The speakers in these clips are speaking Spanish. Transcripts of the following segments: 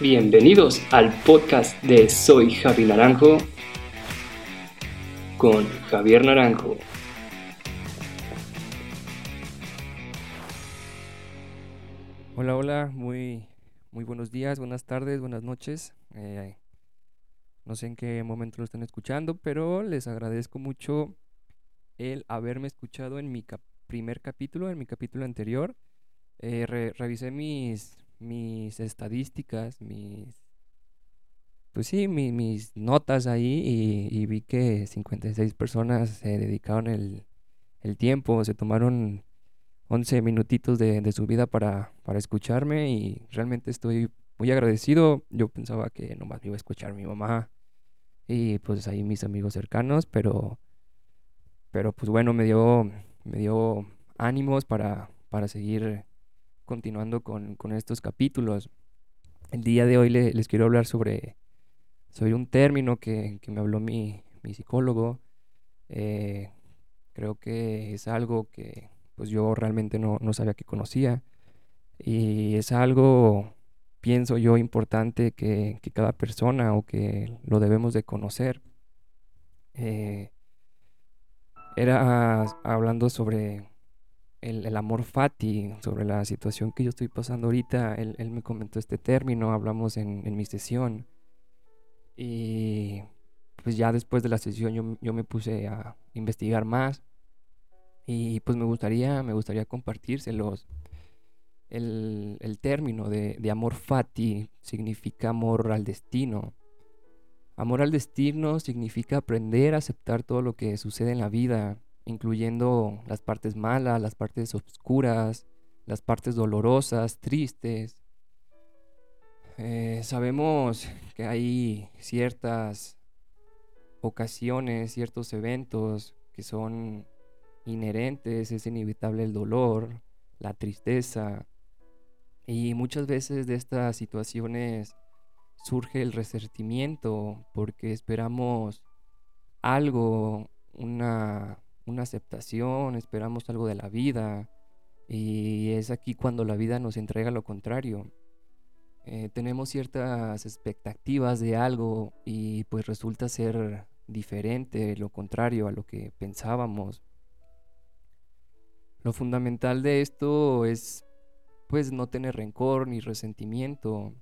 Bienvenidos al podcast de Soy Javi Naranjo con Javier Naranjo. Hola, hola, muy, muy buenos días, buenas tardes, buenas noches. Eh, no sé en qué momento lo están escuchando, pero les agradezco mucho el haberme escuchado en mi primer capítulo, en mi capítulo anterior. Eh, revisé mis, mis estadísticas, mis... Pues sí, mis notas ahí y, vi que 56 personas se dedicaron el, el tiempo, se tomaron 11 minutitos de, su vida para, para, escucharme y realmente estoy muy agradecido. Yo pensaba que nomás me iba a escuchar mi mamá y pues ahí mis amigos cercanos, pero, pero pues bueno, me dio, me dio ánimos para, para seguir continuando con, estos capítulos. El día de hoy les quiero hablar sobre, sobre un término que, me habló mi, psicólogo. Eh, creo que es algo que pues yo realmente no, sabía que conocía. Y es algo, pienso yo, importante que, cada persona o que lo debemos de conocer. Eh, era hablando sobre el, amor fati, sobre la situación que yo estoy pasando ahorita. Él, me comentó este término, hablamos en, mi sesión. Y pues ya después de la sesión yo, me puse a investigar más. Y pues me gustaría, me gustaría compartírselos. El, el término de, de amor fati significa amor al destino. Amor al destino significa aprender a aceptar todo lo que sucede en la vida, incluyendo las partes malas, las partes oscuras, las partes dolorosas, tristes. Eh, sabemos que hay ciertas ocasiones, ciertos eventos que son inherentes, es inevitable el dolor, la tristeza, y muchas veces de estas situaciones surge el resentimiento porque esperamos algo, una una aceptación, esperamos algo de la vida y es aquí cuando la vida nos entrega lo contrario. Eh, tenemos ciertas expectativas de algo y pues resulta ser diferente, lo contrario a lo que pensábamos. Lo fundamental de esto es pues no tener rencor ni resentimiento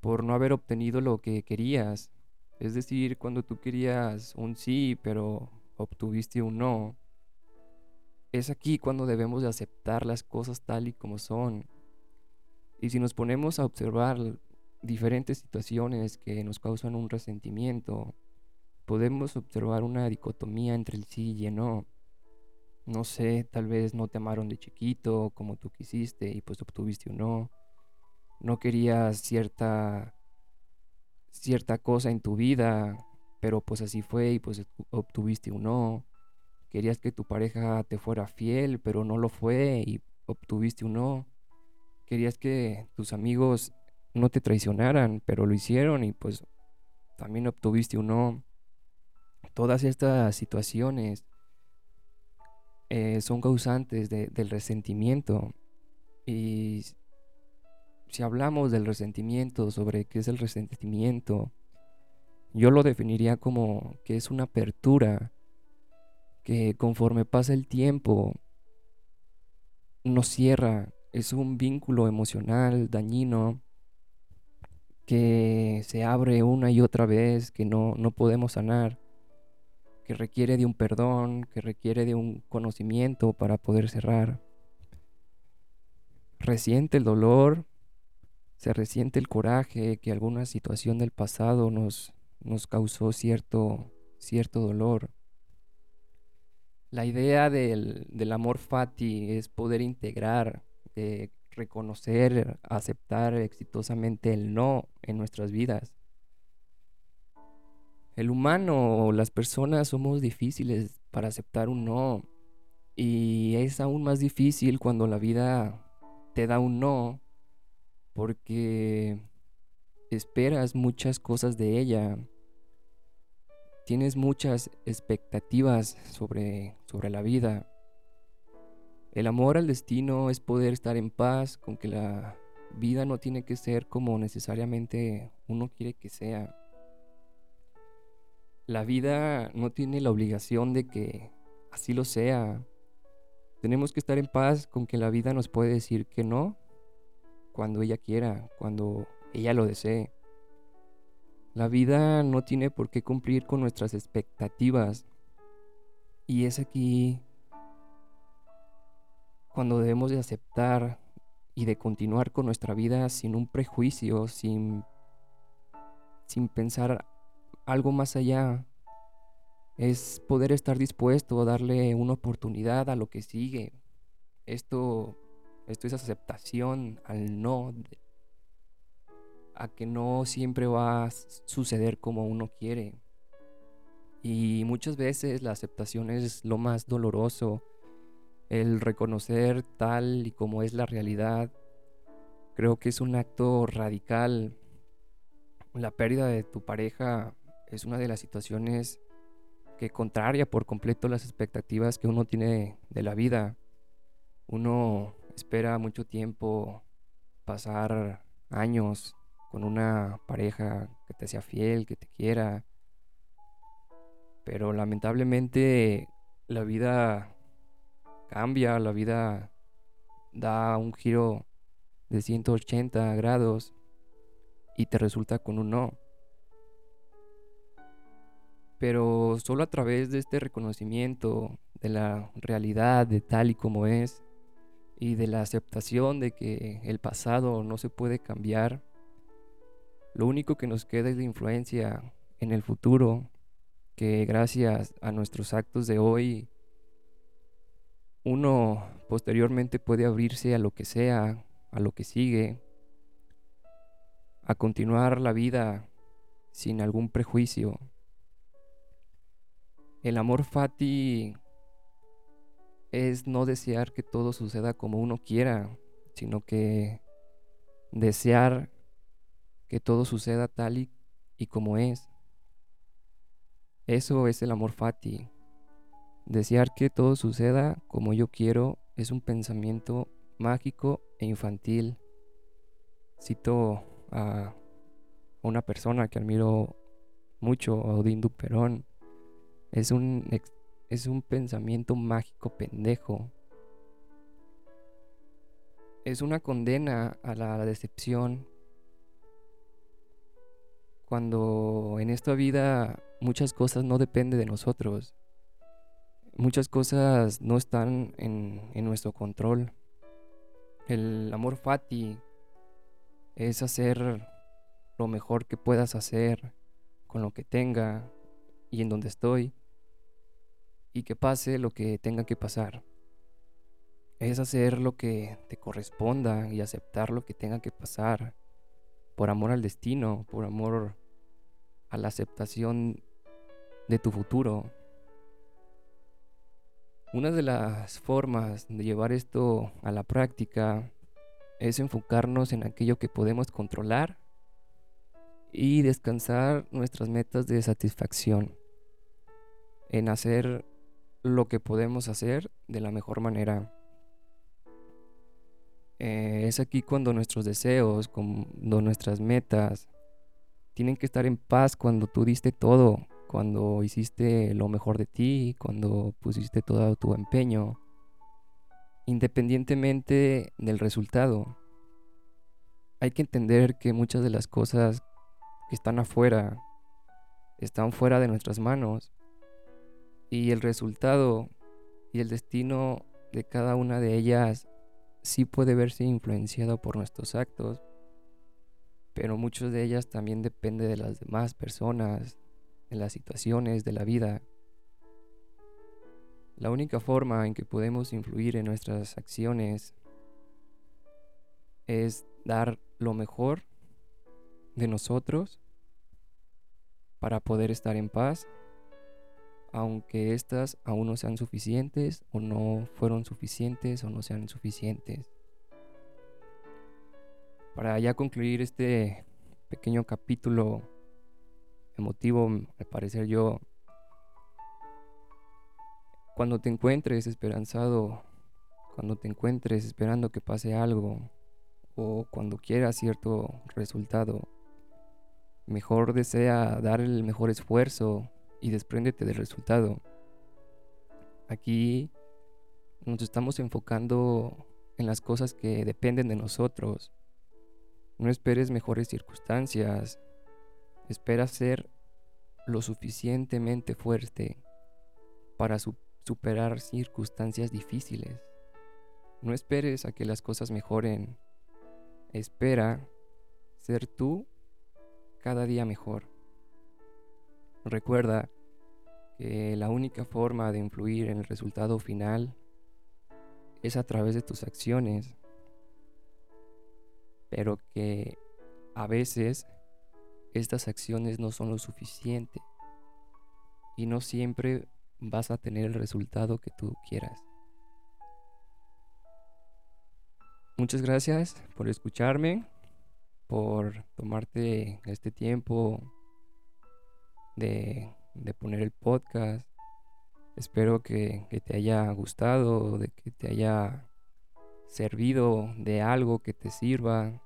por no haber obtenido lo que querías. Es decir, cuando tú querías un sí, pero obtuviste un no, es aquí cuando debemos de aceptar las cosas tal y como son. Y si nos ponemos a observar diferentes situaciones que nos causan un resentimiento, podemos observar una dicotomía entre el sí y el no. No sé, tal vez no te amaron de chiquito como tú quisiste y pues obtuviste un no. No querías cierta cierta cosa en tu vida pero pues así fue y pues obtuviste un no. Querías que tu pareja te fuera fiel, pero no lo fue y obtuviste un no. Querías que tus amigos no te traicionaran, pero lo hicieron y pues también obtuviste un no. Todas estas situaciones eh, son causantes del resentimiento. Y si hablamos del resentimiento, sobre qué es el resentimiento, yo lo definiría como que es una apertura que conforme pasa el tiempo nos cierra, es un vínculo emocional dañino que se abre una y otra vez, que no, no podemos sanar, que requiere de un perdón, que requiere de un conocimiento para poder cerrar. Resiente el dolor, se resiente el coraje que alguna situación del pasado nos, nos causó cierto, cierto dolor. La idea del, amor fati es poder integrar, reconocer, aceptar exitosamente el no en nuestras vidas. El humano o las personas somos difíciles para aceptar un no y es aún más difícil cuando la vida te da un no porque esperas muchas cosas de ella tienes muchas expectativas sobre, sobre la vida. El amor al destino es poder estar en paz con que la, vida no tiene que ser como necesariamente uno quiere que sea. La vida no tiene la obligación de que así lo sea. Tenemos que estar en paz con que la vida nos puede decir que no cuando ella quiera, cuando ella lo desee. La vida no tiene por qué cumplir con nuestras expectativas. Y es aquí cuando debemos de aceptar y de continuar con nuestra vida sin un prejuicio, sin, sin pensar algo más allá. Es poder estar dispuesto a darle una oportunidad a lo que sigue. Esto, esto es aceptación al no, a que no siempre va a suceder como uno quiere. Y muchas veces la aceptación es lo más doloroso, el reconocer tal y como es la realidad. Creo que es un acto radical. La pérdida de tu pareja es una de las situaciones que contraria por completo las expectativas que uno tiene de la vida. Uno espera mucho tiempo pasar años con una pareja que te sea fiel, que te quiera. Pero lamentablemente la vida cambia, la vida da un giro de 180 grados y te resulta con un no. Pero solo a través de este reconocimiento de la realidad de tal y como es y de la aceptación de que el pasado no se puede cambiar, lo único que nos queda es la influencia en el futuro, que gracias a nuestros actos de hoy, uno posteriormente puede abrirse a lo que sea, a lo que sigue, a continuar la vida sin algún prejuicio. El amor fati es no desear que todo suceda como uno quiera, sino que desear que todo suceda tal y, como es. Eso es el amor fati. Desear que todo suceda como yo quiero es un pensamiento mágico e infantil. Cito a una persona que admiro mucho, Odín Duperón, es un, es un pensamiento mágico pendejo. Es una condena a la decepción cuando en esta vida muchas cosas no dependen de nosotros. Muchas cosas no están en, en nuestro control. El amor fati es hacer lo mejor que puedas hacer con lo que tenga y en donde estoy y que pase lo que tenga que pasar. Es hacer lo que te corresponda y aceptar lo que tenga que pasar por amor al destino, por amor a la aceptación de tu futuro. Una de las formas de llevar esto a la práctica es enfocarnos en aquello que podemos controlar y descansar nuestras metas de satisfacción, en hacer lo que podemos hacer de la mejor manera. Eh, es aquí cuando nuestros deseos, cuando nuestras metas tienen que estar en paz cuando tú diste todo, cuando hiciste lo mejor de ti, cuando pusiste todo tu empeño, independientemente del resultado. Hay que entender que muchas de las cosas que están afuera están fuera de nuestras manos y el resultado y el destino de cada una de ellas sí puede verse influenciado por nuestros actos, pero muchas de ellas también depende de las demás personas, de las situaciones de la vida. La única forma en que podemos influir en nuestras acciones es dar lo mejor de nosotros para poder estar en paz aunque estas aún no sean suficientes o no fueron suficientes o no sean suficientes. Para ya concluir este pequeño capítulo emotivo, al parecer yo, cuando te encuentres esperanzado, cuando te encuentres esperando que pase algo, o cuando quieras cierto resultado, mejor desea dar el mejor esfuerzo y despréndete del resultado. Aquí nos estamos enfocando en las cosas que dependen de nosotros. No esperes mejores circunstancias. Espera ser lo suficientemente fuerte para superar circunstancias difíciles. No esperes a que las cosas mejoren. Espera ser tú cada día mejor. Recuerda que la única forma de influir en el resultado final es a través de tus acciones, pero que a veces estas acciones no son lo suficiente y no siempre vas a tener el resultado que tú quieras. Muchas gracias por escucharme, por tomarte este tiempo de, poner el podcast. Espero que, que te haya gustado, de que te haya servido de algo que te sirva.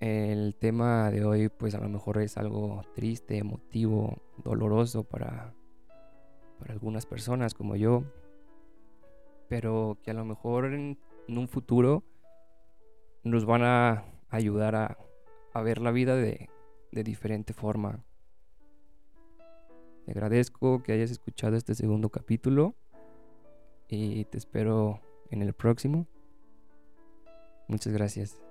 El tema de hoy pues a lo mejor es algo triste, emotivo, doloroso para, para algunas personas como yo, pero que a lo mejor en, un futuro nos van a ayudar a, a ver la vida de, de diferente forma. Te agradezco que hayas escuchado este segundo capítulo y te espero en el próximo. Muchas gracias.